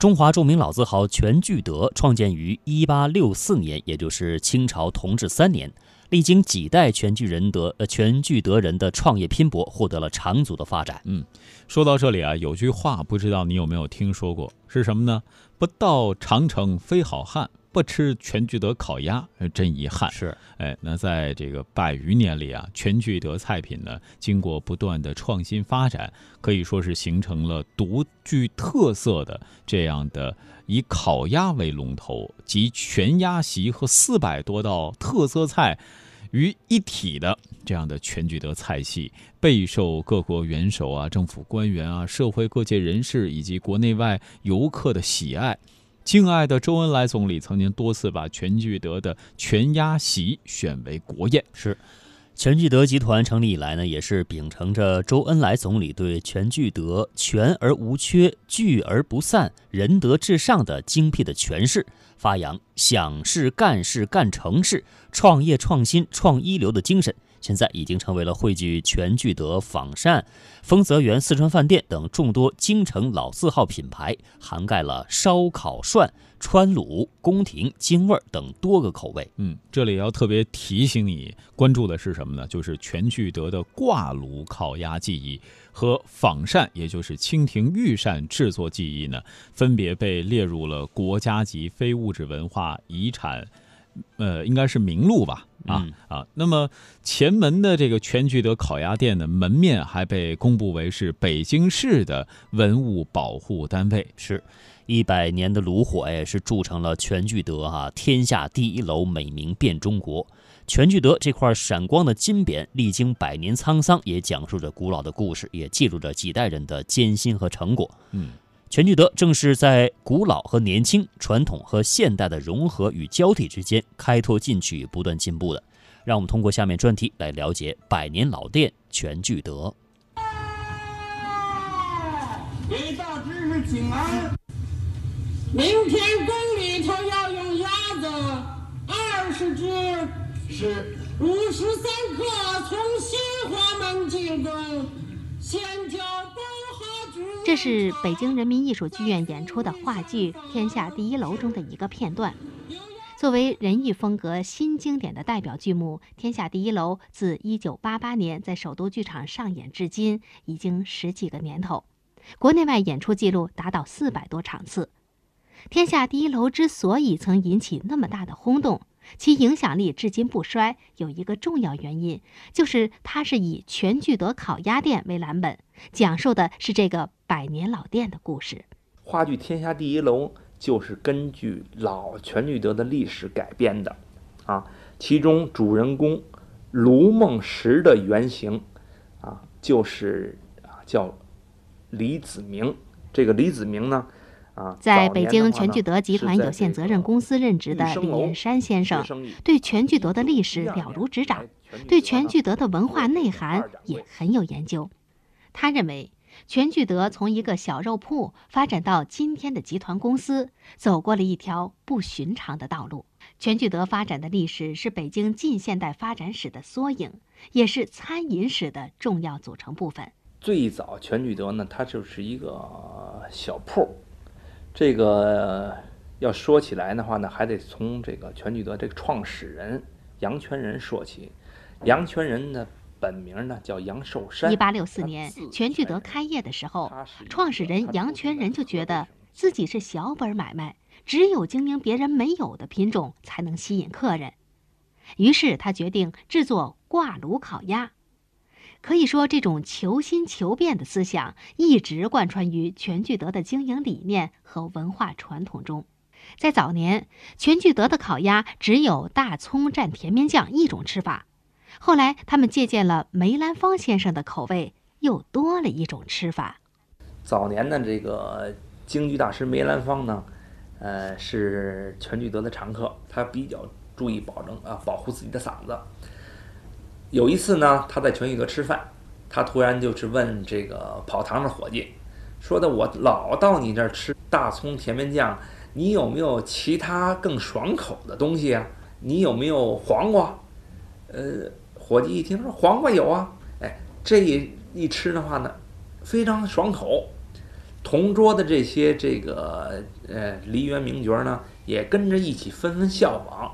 中华著名老字号全聚德创建于一八六四年，也就是清朝同治三年。历经几代全聚人德呃全聚德人的创业拼搏，获得了长足的发展。嗯，说到这里啊，有句话不知道你有没有听说过，是什么呢？不到长城非好汉。不吃全聚德烤鸭，真遗憾。是，哎，那在这个百余年里啊，全聚德菜品呢，经过不断的创新发展，可以说是形成了独具特色的这样的以烤鸭为龙头，集全鸭席和四百多道特色菜于一体的这样的全聚德菜系，备受各国元首啊、政府官员啊、社会各界人士以及国内外游客的喜爱。敬爱的周恩来总理曾经多次把全聚德的全鸭席选为国宴。是，全聚德集团成立以来呢，也是秉承着周恩来总理对全聚德全而无缺、聚而不散、仁德至上的精辟的诠释，发扬想事、干事、干成事、创业创新、创一流的精神。现在已经成为了汇聚全聚德、仿膳、丰泽园、四川饭店等众多京城老字号品牌，涵盖了烧烤涮、川卤、宫廷、京味等多个口味。嗯，这里要特别提醒你关注的是什么呢？就是全聚德的挂炉烤鸭技艺和仿膳，也就是蜻蜓御膳制作技艺呢，分别被列入了国家级非物质文化遗产。呃，应该是名录吧？啊啊，那么前门的这个全聚德烤鸭店的门面还被公布为是北京市的文物保护单位，是一百年的炉火哎，是铸成了全聚德哈天下第一楼，美名遍中国。全聚德这块闪光的金匾，历经百年沧桑，也讲述着古老的故事，也记录着几代人的艰辛和成果。嗯。全聚德正是在古老和年轻、传统和现代的融合与交替之间开拓进取、不断进步的。让我们通过下面专题来了解百年老店全聚德。给大知识请安。明天宫里头要用鸭子二十只，是五十三刻从新华门进宫，先挑不。这是北京人民艺术剧院演出的话剧《天下第一楼》中的一个片段。作为人艺风格新经典的代表剧目，《天下第一楼》自1988年在首都剧场上演至今，已经十几个年头，国内外演出记录达到四百多场次。《天下第一楼》之所以曾引起那么大的轰动，其影响力至今不衰，有一个重要原因，就是它是以全聚德烤鸭店为蓝本，讲述的是这个百年老店的故事。话剧《天下第一楼》就是根据老全聚德的历史改编的，啊，其中主人公卢梦石的原型，啊，就是啊叫李子明。这个李子明呢？在北京全聚德集团有限责任公司任职的李云山先生，对全聚德的历史了如指掌，对全聚德的文化内涵也很有研究。他认为，全聚德从一个小肉铺发展到今天的集团公司，走过了一条不寻常的道路。全聚德发展的历史是北京近现代发展史的缩影，也是餐饮史的重要组成部分。最早全聚德呢，它就是一个小铺。这个要说起来的话呢，还得从这个全聚德这个创始人杨全仁说起。杨全仁的本名呢叫杨寿山。一八六四年，全聚德开业的时候，创始人杨全仁就觉得自己是小本买卖，只有经营别人没有的品种才能吸引客人。于是他决定制作挂炉烤鸭。可以说，这种求新求变的思想一直贯穿于全聚德的经营理念和文化传统中。在早年，全聚德的烤鸭只有大葱蘸甜面酱一种吃法，后来他们借鉴了梅兰芳先生的口味，又多了一种吃法。早年的这个京剧大师梅兰芳呢，呃，是全聚德的常客，他比较注意保证啊，保护自己的嗓子。有一次呢，他在全聚德吃饭，他突然就是问这个跑堂的伙计，说的我老到你这儿吃大葱甜面酱，你有没有其他更爽口的东西啊？你有没有黄瓜？呃，伙计一听说黄瓜有啊，哎，这一一吃的话呢，非常爽口。同桌的这些这个呃梨园名角呢，也跟着一起纷纷效仿。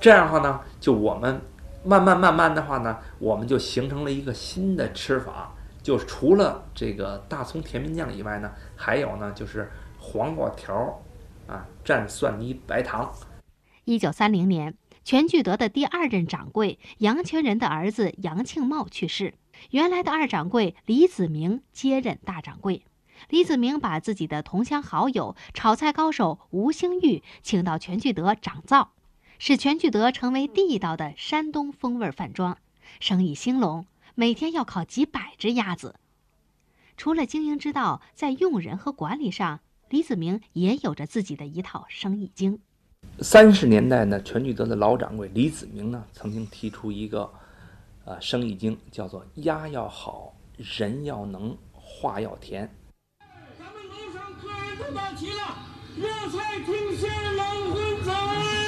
这样的话呢，就我们慢慢慢慢的话呢，我们就形成了一个新的吃法，就除了这个大葱甜面酱以外呢，还有呢就是黄瓜条啊蘸蒜泥白糖。一九三零年，全聚德的第二任掌柜杨全仁的儿子杨庆茂去世，原来的二掌柜李子明接任大掌柜。李子明把自己的同乡好友炒菜高手吴兴玉请到全聚德掌灶，使全聚德成为地道的山东风味饭庄，生意兴隆，每天要烤几百只鸭子。除了经营之道，在用人和管理上，李子明也有着自己的一套生意经。三十年代呢，全聚德的老掌柜李子明呢，曾经提出一个，呃，生意经，叫做“鸭要好，人要能，话要甜”。咱们楼上客人都到齐了，热菜听鲜，冷荤走。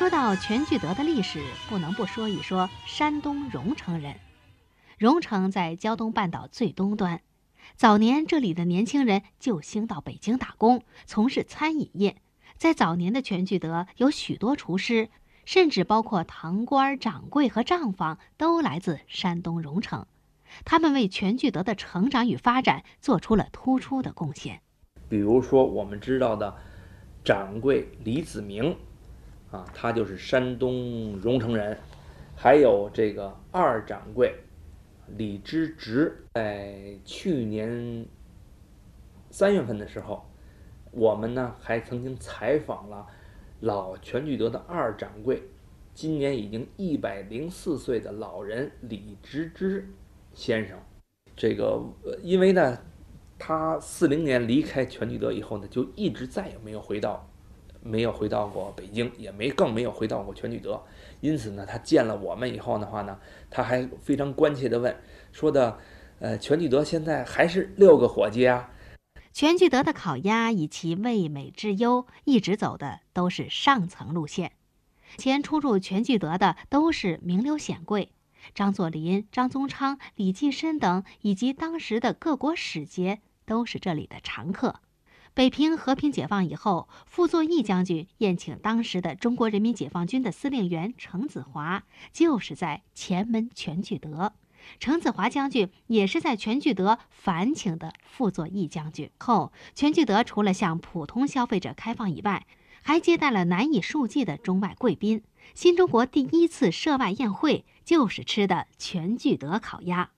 说到全聚德的历史，不能不说一说山东荣城人。荣城在胶东半岛最东端。早年这里的年轻人就兴到北京打工，从事餐饮业。在早年的全聚德有许多厨师，甚至包括堂官、掌柜和账房都来自山东荣城。他们为全聚德的成长与发展做出了突出的贡献。比如说，我们知道的掌柜李子明，啊，他就是山东荣成人；还有这个二掌柜。李之直在去年三月份的时候，我们呢还曾经采访了老全聚德的二掌柜，今年已经一百零四岁的老人李直之先生。这个因为呢，他四零年离开全聚德以后呢，就一直再也没有回到，没有回到过北京，也没更没有回到过全聚德。因此呢，他见了我们以后的话呢，他还非常关切地问，说的，呃，全聚德现在还是六个伙计啊？全聚德的烤鸭以其味美之优，一直走的都是上层路线。前出入全聚德的都是名流显贵，张作霖、张宗昌、李济深等，以及当时的各国使节都是这里的常客。北平和平解放以后，傅作义将军宴请当时的中国人民解放军的司令员程子华，就是在前门全聚德。程子华将军也是在全聚德烦请的傅作义将军。后全聚德除了向普通消费者开放以外，还接待了难以数计的中外贵宾。新中国第一次涉外宴会就是吃的全聚德烤鸭，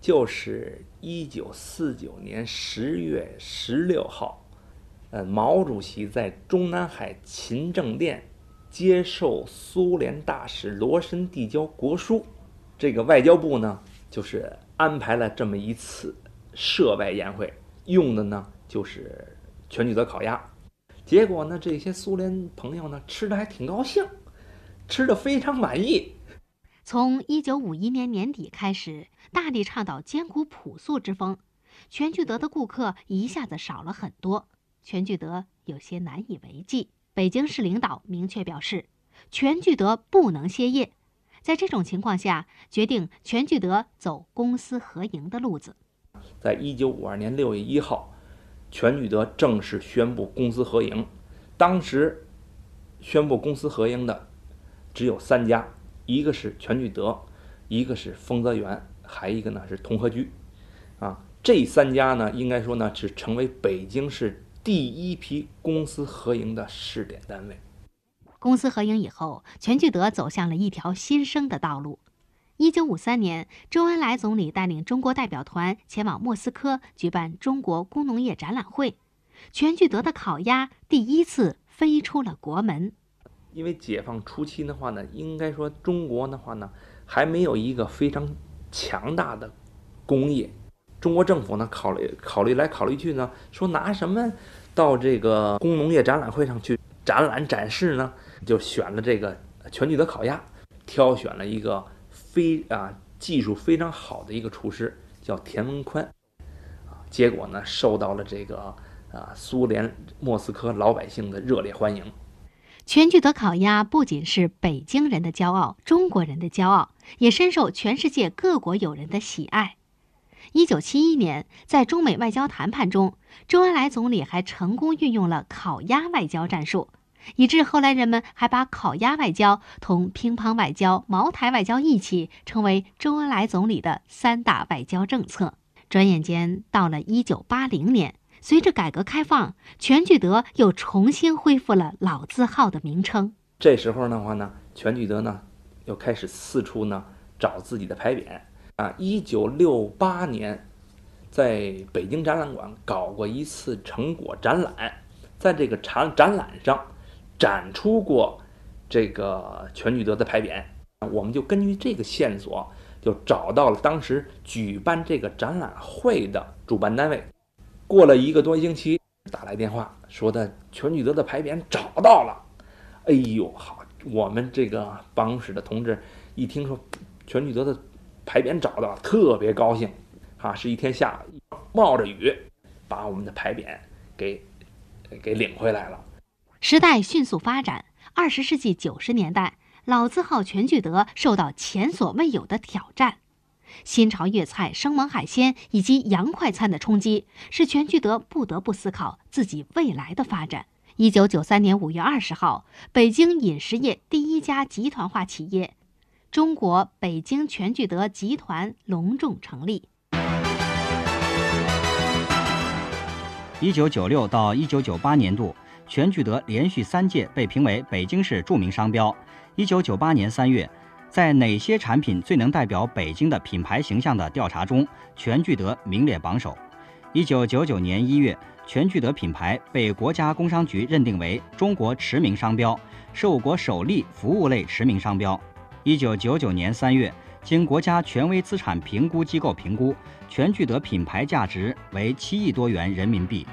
就是一九四九年十月十六号。呃，毛主席在中南海勤政殿接受苏联大使罗申递交国书，这个外交部呢，就是安排了这么一次涉外宴会，用的呢就是全聚德烤鸭。结果呢，这些苏联朋友呢吃的还挺高兴，吃的非常满意。从一九五一年年底开始，大力倡导艰苦朴素之风，全聚德的顾客一下子少了很多。全聚德有些难以为继。北京市领导明确表示，全聚德不能歇业。在这种情况下，决定全聚德走公私合营的路子。在一九五二年六月一号，全聚德正式宣布公私合营。当时宣布公私合营的只有三家，一个是全聚德，一个是丰泽园，还一个呢是同和居。啊，这三家呢，应该说呢是成为北京市。第一批公私合营的试点单位。公私合营以后，全聚德走向了一条新生的道路。一九五三年，周恩来总理带领中国代表团前往莫斯科举办中国工农业展览会，全聚德的烤鸭第一次飞出了国门。因为解放初期的话呢，应该说中国的话呢，还没有一个非常强大的工业。中国政府呢，考虑考虑来考虑去呢，说拿什么到这个工农业展览会上去展览展示呢？就选了这个全聚德烤鸭，挑选了一个非啊技术非常好的一个厨师，叫田文宽，啊，结果呢受到了这个啊苏联莫斯科老百姓的热烈欢迎。全聚德烤鸭不仅是北京人的骄傲，中国人的骄傲，也深受全世界各国友人的喜爱。一九七一年，在中美外交谈判中，周恩来总理还成功运用了烤鸭外交战术，以致后来人们还把烤鸭外交同乒乓外交、茅台外交一起称为周恩来总理的三大外交政策。转眼间到了一九八零年，随着改革开放，全聚德又重新恢复了老字号的名称。这时候的话呢，全聚德呢又开始四处呢找自己的牌匾啊。一九六八年，在北京展览馆搞过一次成果展览，在这个展展览上展出过这个全聚德的牌匾。我们就根据这个线索。就找到了当时举办这个展览会的主办单位。过了一个多星期，打来电话说的全聚德的牌匾找到了。哎呦，好！我们这个办公室的同志一听说全聚德的牌匾找到，特别高兴。哈，是一天下冒着雨，把我们的牌匾给给领回来了。时代迅速发展，二十世纪九十年代。老字号全聚德受到前所未有的挑战，新潮粤菜、生猛海鲜以及洋快餐的冲击，使全聚德不得不思考自己未来的发展。一九九三年五月二十号，北京饮食业第一家集团化企业——中国北京全聚德集团隆重成立。一九九六到一九九八年度，全聚德连续三届被评为北京市著名商标。一九九八年三月，在哪些产品最能代表北京的品牌形象的调查中，全聚德名列榜首。一九九九年一月，全聚德品牌被国家工商局认定为中国驰名商标，是我国首例服务类驰名商标。一九九九年三月，经国家权威资产评估机构评估，全聚德品牌价值为七亿多元人民币。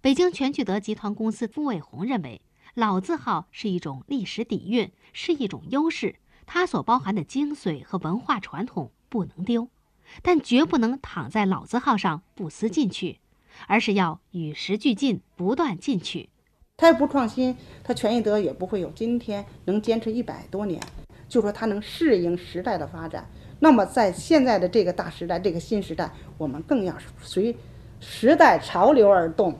北京全聚德集团公司傅卫红认为，老字号是一种历史底蕴，是一种优势，它所包含的精髓和文化传统不能丢，但绝不能躺在老字号上不思进取，而是要与时俱进，不断进取。他要不创新，他全聚德也不会有今天能坚持一百多年。就说他能适应时代的发展，那么在现在的这个大时代，这个新时代，我们更要随时代潮流而动。